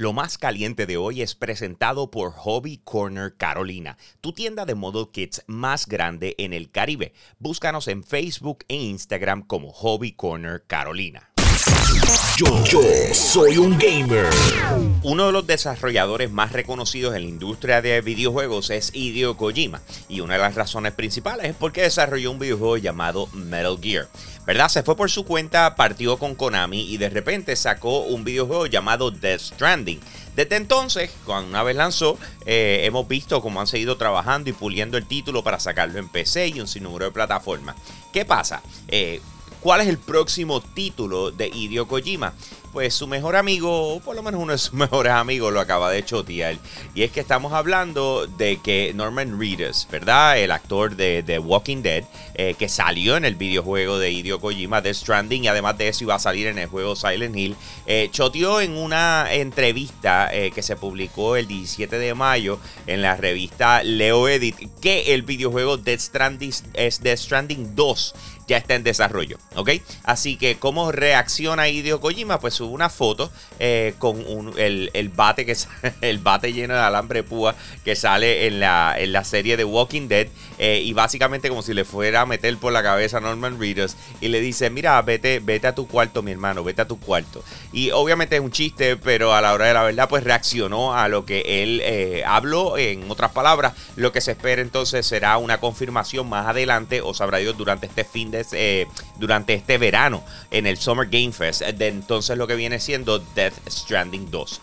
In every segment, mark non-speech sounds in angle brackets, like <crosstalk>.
Lo más caliente de hoy es presentado por Hobby Corner Carolina, tu tienda de model kits más grande en el Caribe. Búscanos en Facebook e Instagram como Hobby Corner Carolina. Yo, yo soy un gamer. Uno de los desarrolladores más reconocidos en la industria de videojuegos es Hideo Kojima, y una de las razones principales es porque desarrolló un videojuego llamado Metal Gear. ¿Verdad? Se fue por su cuenta, partió con Konami y de repente sacó un videojuego llamado Death Stranding. Desde entonces, cuando una vez lanzó, eh, hemos visto cómo han seguido trabajando y puliendo el título para sacarlo en PC y un sinnúmero de plataformas. ¿Qué pasa? Eh, ¿Cuál es el próximo título de Hideo Kojima? Pues su mejor amigo, o por lo menos uno de sus <laughs> mejores amigos, lo acaba de chotear. Y es que estamos hablando de que Norman Reedus, ¿verdad? El actor de The Walking Dead, eh, que salió en el videojuego de Hideo Kojima, The Stranding, y además de eso iba a salir en el juego Silent Hill, eh, choteó en una entrevista eh, que se publicó el 17 de mayo en la revista Leo Edit, que el videojuego Death Stranding es Death Stranding 2 ya está en desarrollo, ¿ok? Así que cómo reacciona Hideo Kojima, pues sube una foto eh, con el, bate que <laughs> el bate lleno de alambre púa que sale en la, en la serie de Walking Dead eh, y básicamente como si le fuera a meter por la cabeza a Norman Reedus y le dice, mira, vete, vete a tu cuarto, mi hermano, vete a tu cuarto. Y obviamente es un chiste, pero a la hora de la verdad, pues reaccionó a lo que él eh, habló. En otras palabras, lo que se espera entonces será una confirmación más adelante, o sabrá Dios, durante este fin de eh, durante este verano en el Summer Game Fest. De entonces lo que viene siendo Death Stranding 2.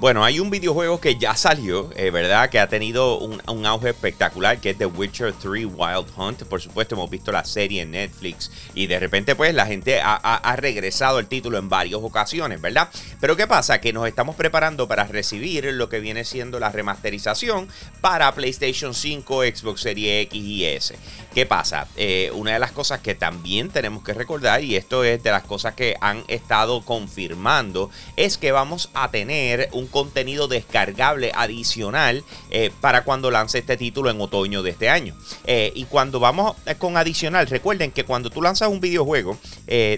Bueno, hay un videojuego que ya salió, eh, ¿verdad? Que ha tenido un, auge espectacular, que es The Witcher 3 Wild Hunt. Por supuesto, hemos visto la serie en Netflix y de repente, pues, la gente ha, ha regresado el título en varias ocasiones, ¿verdad? Pero ¿qué pasa? Que nos estamos preparando para recibir lo que viene siendo la remasterización para PlayStation 5, Xbox Series X y S. ¿Qué pasa? Eh, una de las cosas que también tenemos que recordar, y esto es de las cosas que han estado confirmando, es que vamos a tener un contenido descargable adicional eh, para cuando lance este título en otoño de este año. Eh, y cuando vamos con adicional, recuerden que cuando tú lanzas un videojuego,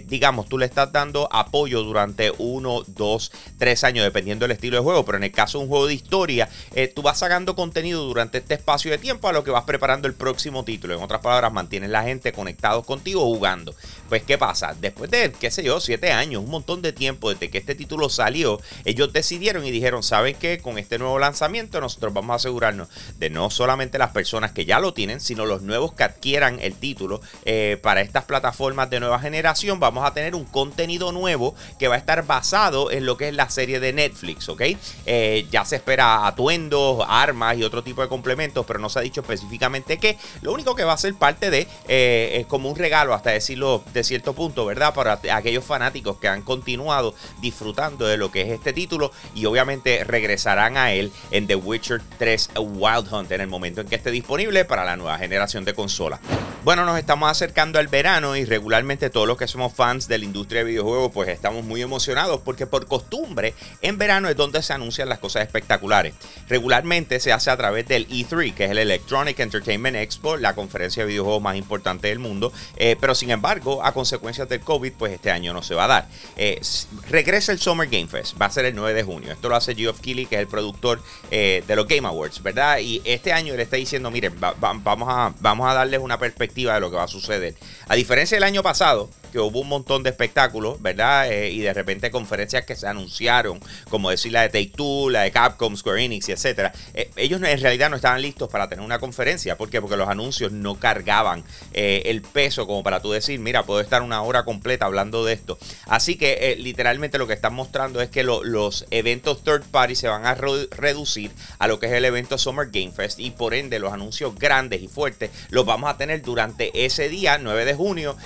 digamos, tú le estás dando apoyo durante uno, dos, tres años, dependiendo del estilo de juego, pero en el caso de un juego de historia, tú vas sacando contenido durante este espacio de tiempo a lo que vas preparando el próximo título. En otras palabras, mantienes la gente conectados contigo jugando. Pues, ¿qué pasa? Después de, qué sé yo, siete años, un montón de tiempo desde que este título salió, ellos decidieron y dijeron, ¿saben qué? Con este nuevo lanzamiento nosotros vamos a asegurarnos de no solamente las personas que ya lo tienen, sino los nuevos que adquieran el título eh, para estas plataformas de nueva generación. Vamos a tener un contenido nuevo que va a estar basado en lo que es la serie de Netflix, ¿ok? Eh, ya se espera atuendos, armas y otro tipo de complementos, pero no se ha dicho específicamente qué. Lo único que va a ser parte de, eh, es como un regalo, hasta decirlo de cierto punto, ¿verdad? Para aquellos fanáticos que han continuado disfrutando de lo que es este título y obviamente regresarán a él en The Witcher 3 Wild Hunt en el momento en que esté disponible para la nueva generación de consolas. Bueno, nos estamos acercando al verano y regularmente todos los que somos fans de la industria de videojuegos pues estamos muy emocionados porque por costumbre en verano es donde se anuncian las cosas espectaculares. Regularmente se hace a través del E3, que es el Electronic Entertainment Expo, la conferencia de videojuegos más importante del mundo, eh, pero sin embargo, a consecuencias del COVID, pues este año no se va a dar. Eh, regresa el Summer Game Fest, va a ser el 9 de junio. Esto lo hace Geoff Keighley, que es el productor eh, de los Game Awards, ¿verdad? Y este año le está diciendo, miren, vamos, a, vamos a darles una perspectiva de lo que va a suceder. A diferencia del año pasado, que hubo un montón de espectáculos, ¿verdad? Eh, y de repente conferencias que se anunciaron, como decir la de Take Two, la de Capcom, Square Enix, y etcétera. Eh, ellos en realidad no estaban listos para tener una conferencia. ¿Por qué? Porque los anuncios no cargaban eh, el peso como para tú decir, mira, puedo estar una hora completa hablando de esto. Así que literalmente lo que están mostrando es que los eventos third party se van a reducir a lo que es el evento Summer Game Fest y por ende los anuncios grandes y fuertes los vamos a tener durante ese día, 9 de junio,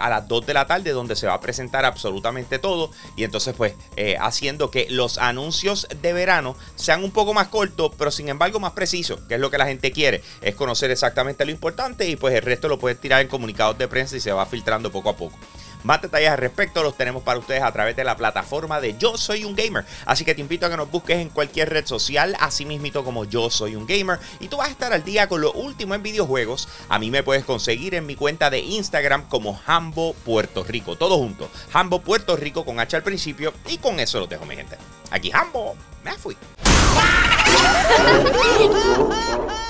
a las 2 de la tarde donde se va a presentar absolutamente todo y entonces pues eh, haciendo que los anuncios de verano sean un poco más cortos pero sin embargo más precisos, que es lo que la gente quiere, es conocer exactamente lo importante y pues el resto lo puedes tirar en comunicados de prensa y se va filtrando poco a poco. Más detalles al respecto los tenemos para ustedes a través de la plataforma de Yo Soy un Gamer. Así que te invito a que nos busques en cualquier red social, así mismito como Yo Soy un Gamer. Y tú vas a estar al día con lo último en videojuegos. A mí me puedes conseguir en mi cuenta de Instagram como Hambo Puerto Rico. Todo junto. Hambo Puerto Rico con H al principio. Y con eso lo dejo, mi gente. Aquí Hambo. me fui. <laughs>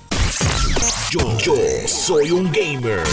Yo, soy un gamer.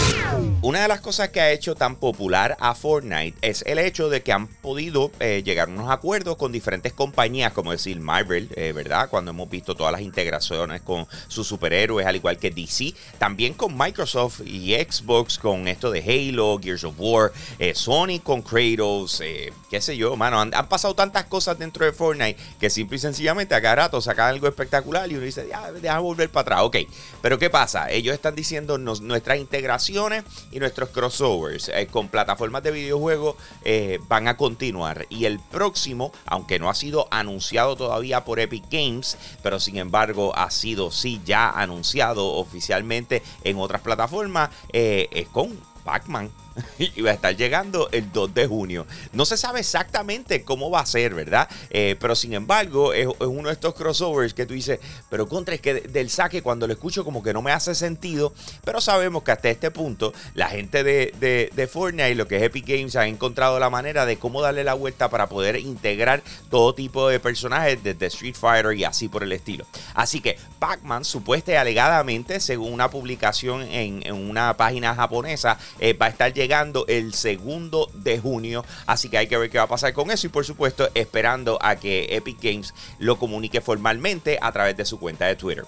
Una de las cosas que ha hecho tan popular a Fortnite es el hecho de que han podido eh, llegar a unos acuerdos con diferentes compañías, como decir Marvel, eh, ¿verdad? Cuando hemos visto todas las integraciones con sus superhéroes, al igual que DC. También con Microsoft y Xbox, con esto de Halo, Gears of War, eh, Sony con Kratos, qué sé yo, mano. Han, pasado tantas cosas dentro de Fortnite que simple y sencillamente a cada rato sacan algo espectacular y uno dice, ya, deja volver para atrás. Ok, pero ¿qué pasa? Ellos están diciendo nuestras integraciones y nuestros crossovers eh, con plataformas de videojuegos eh, van a continuar. Y el próximo, aunque no ha sido anunciado todavía por Epic Games, pero sin embargo ha sido sí ya anunciado oficialmente en otras plataformas, eh, es con Pac-Man. <laughs> y va a estar llegando el 2 de junio. No se sabe exactamente cómo va a ser, ¿verdad? Eh, pero sin embargo, es, uno de estos crossovers que tú dices, pero contra es que del saque cuando lo escucho como que no me hace sentido, pero sabemos que hasta este punto la gente de, de, de Fortnite, lo que es Epic Games, ha encontrado la manera de cómo darle la vuelta para poder integrar todo tipo de personajes desde Street Fighter y así por el estilo. Así que Pac-Man, supuesta y alegadamente, según una publicación en, una página japonesa, eh, va a estar llegando el segundo de junio. Así que hay que ver qué va a pasar con eso. Y por supuesto, esperando a que Epic Games lo comunique formalmente a través de su cuenta de Twitter.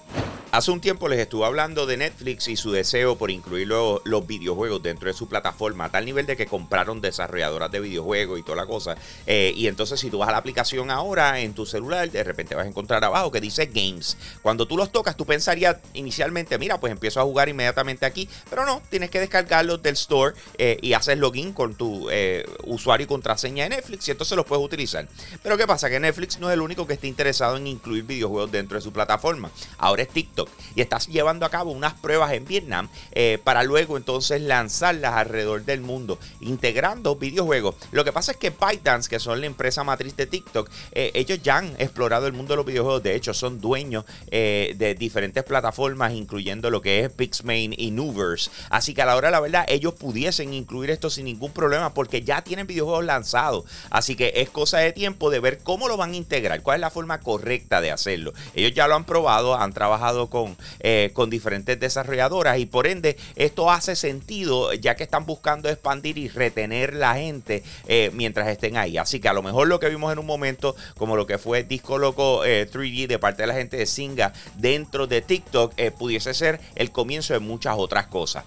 Hace un tiempo les estuve hablando de Netflix y su deseo por incluir los, videojuegos dentro de su plataforma, a tal nivel de que compraron desarrolladoras de videojuegos y toda la cosa. Eh, y entonces, si tú vas a la aplicación ahora en tu celular, de repente vas a encontrar abajo que dice Games. Cuando tú los tocas, tú pensarías inicialmente, mira, pues empiezo a jugar inmediatamente aquí, pero no, tienes que descargarlos del store eh, y haces login con tu eh, usuario y contraseña de Netflix y entonces los puedes utilizar. Pero ¿qué pasa? Que Netflix no es el único que esté interesado en incluir videojuegos dentro de su plataforma. Ahora es TikTok y estás llevando a cabo unas pruebas en Vietnam eh, para luego entonces lanzarlas alrededor del mundo, integrando videojuegos. Lo que pasa es que ByteDance, que son la empresa matriz de TikTok, eh, ellos ya han explorado el mundo de los videojuegos. De hecho, son dueños eh, de diferentes plataformas, incluyendo lo que es Pixmain y Nuverse. Así que a la hora de la verdad, ellos pudiesen incluir esto sin ningún problema porque ya tienen videojuegos lanzados. Así que es cosa de tiempo de ver cómo lo van a integrar, cuál es la forma correcta de hacerlo. Ellos ya lo han probado, han trabajado con, eh, con diferentes desarrolladoras y por ende esto hace sentido ya que están buscando expandir y retener la gente eh, mientras estén ahí. Así que a lo mejor lo que vimos en un momento, como lo que fue Disco Loco 3D eh, de parte de la gente de Singa dentro de TikTok, pudiese ser el comienzo de muchas otras cosas.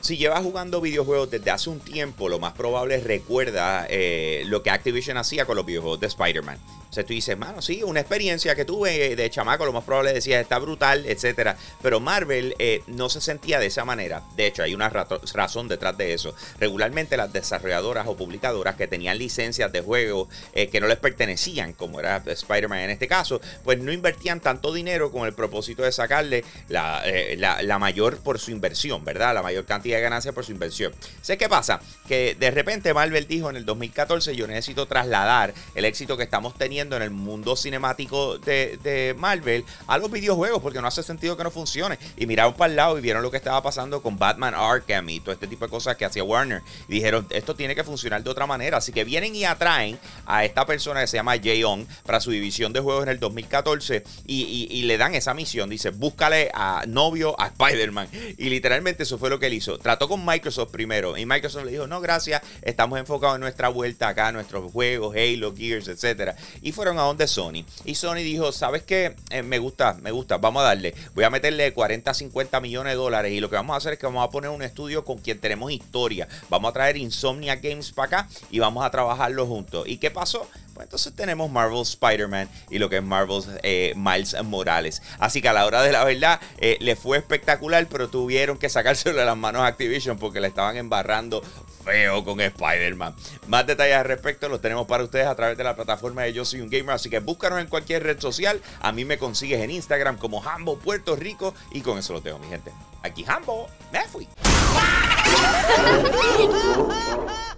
Si llevas jugando videojuegos desde hace un tiempo, lo más probable es recuerda lo que Activision hacía con los videojuegos de Spider-Man. O sea, tú dices, mano, sí, una experiencia que tuve de chamaco, lo más probable decía, está brutal, etcétera. Pero Marvel eh, no se sentía de esa manera. De hecho, hay una razón detrás de eso. Regularmente las desarrolladoras o publicadoras que tenían licencias de juego eh, que no les pertenecían, como era Spider-Man en este caso, pues no invertían tanto dinero con el propósito de sacarle la, eh, la, mayor por su inversión, ¿verdad? La mayor cantidad de ganancias por su inversión. Sé qué pasa, que de repente Marvel dijo en el 2014, yo necesito trasladar el éxito que estamos teniendo en el mundo cinemático de, Marvel a los videojuegos, porque no hace sentido que no funcione. Y miraron para el lado y vieron lo que estaba pasando con Batman Arkham y todo este tipo de cosas que hacía Warner. Y dijeron, esto tiene que funcionar de otra manera. Así que vienen y atraen a esta persona que se llama Jay Young para su división de juegos en el 2014 y, le dan esa misión. Dice, búscale a novio a Spider-Man. Y literalmente eso fue lo que él hizo. Trató con Microsoft primero. Y Microsoft le dijo, no, gracias, estamos enfocados en nuestra vuelta acá, nuestros juegos, Halo, Gears, etcétera y fueron a donde Sony. Y Sony dijo, ¿sabes qué? Eh, me gusta, me gusta, vamos a darle. Voy a meterle 40, 50 millones de dólares y lo que vamos a hacer es que vamos a poner un estudio con quien tenemos historia. Vamos a traer Insomnia Games para acá y vamos a trabajarlo juntos. ¿Y qué pasó? Pues entonces tenemos Marvel Spider-Man y lo que es Marvel eh, Miles Morales. Así que a la hora de la verdad eh, le fue espectacular, pero tuvieron que sacárselo de las manos a Activision porque le estaban embarrando feo con Spider-Man. Más detalles al respecto los tenemos para ustedes a través de la plataforma de Yo Soy un Gamer. Así que búscanos en cualquier red social. A mí me consigues en Instagram como Hambo Puerto Rico. Y con eso lo tengo, mi gente. Aquí Hambo, me fui. <laughs>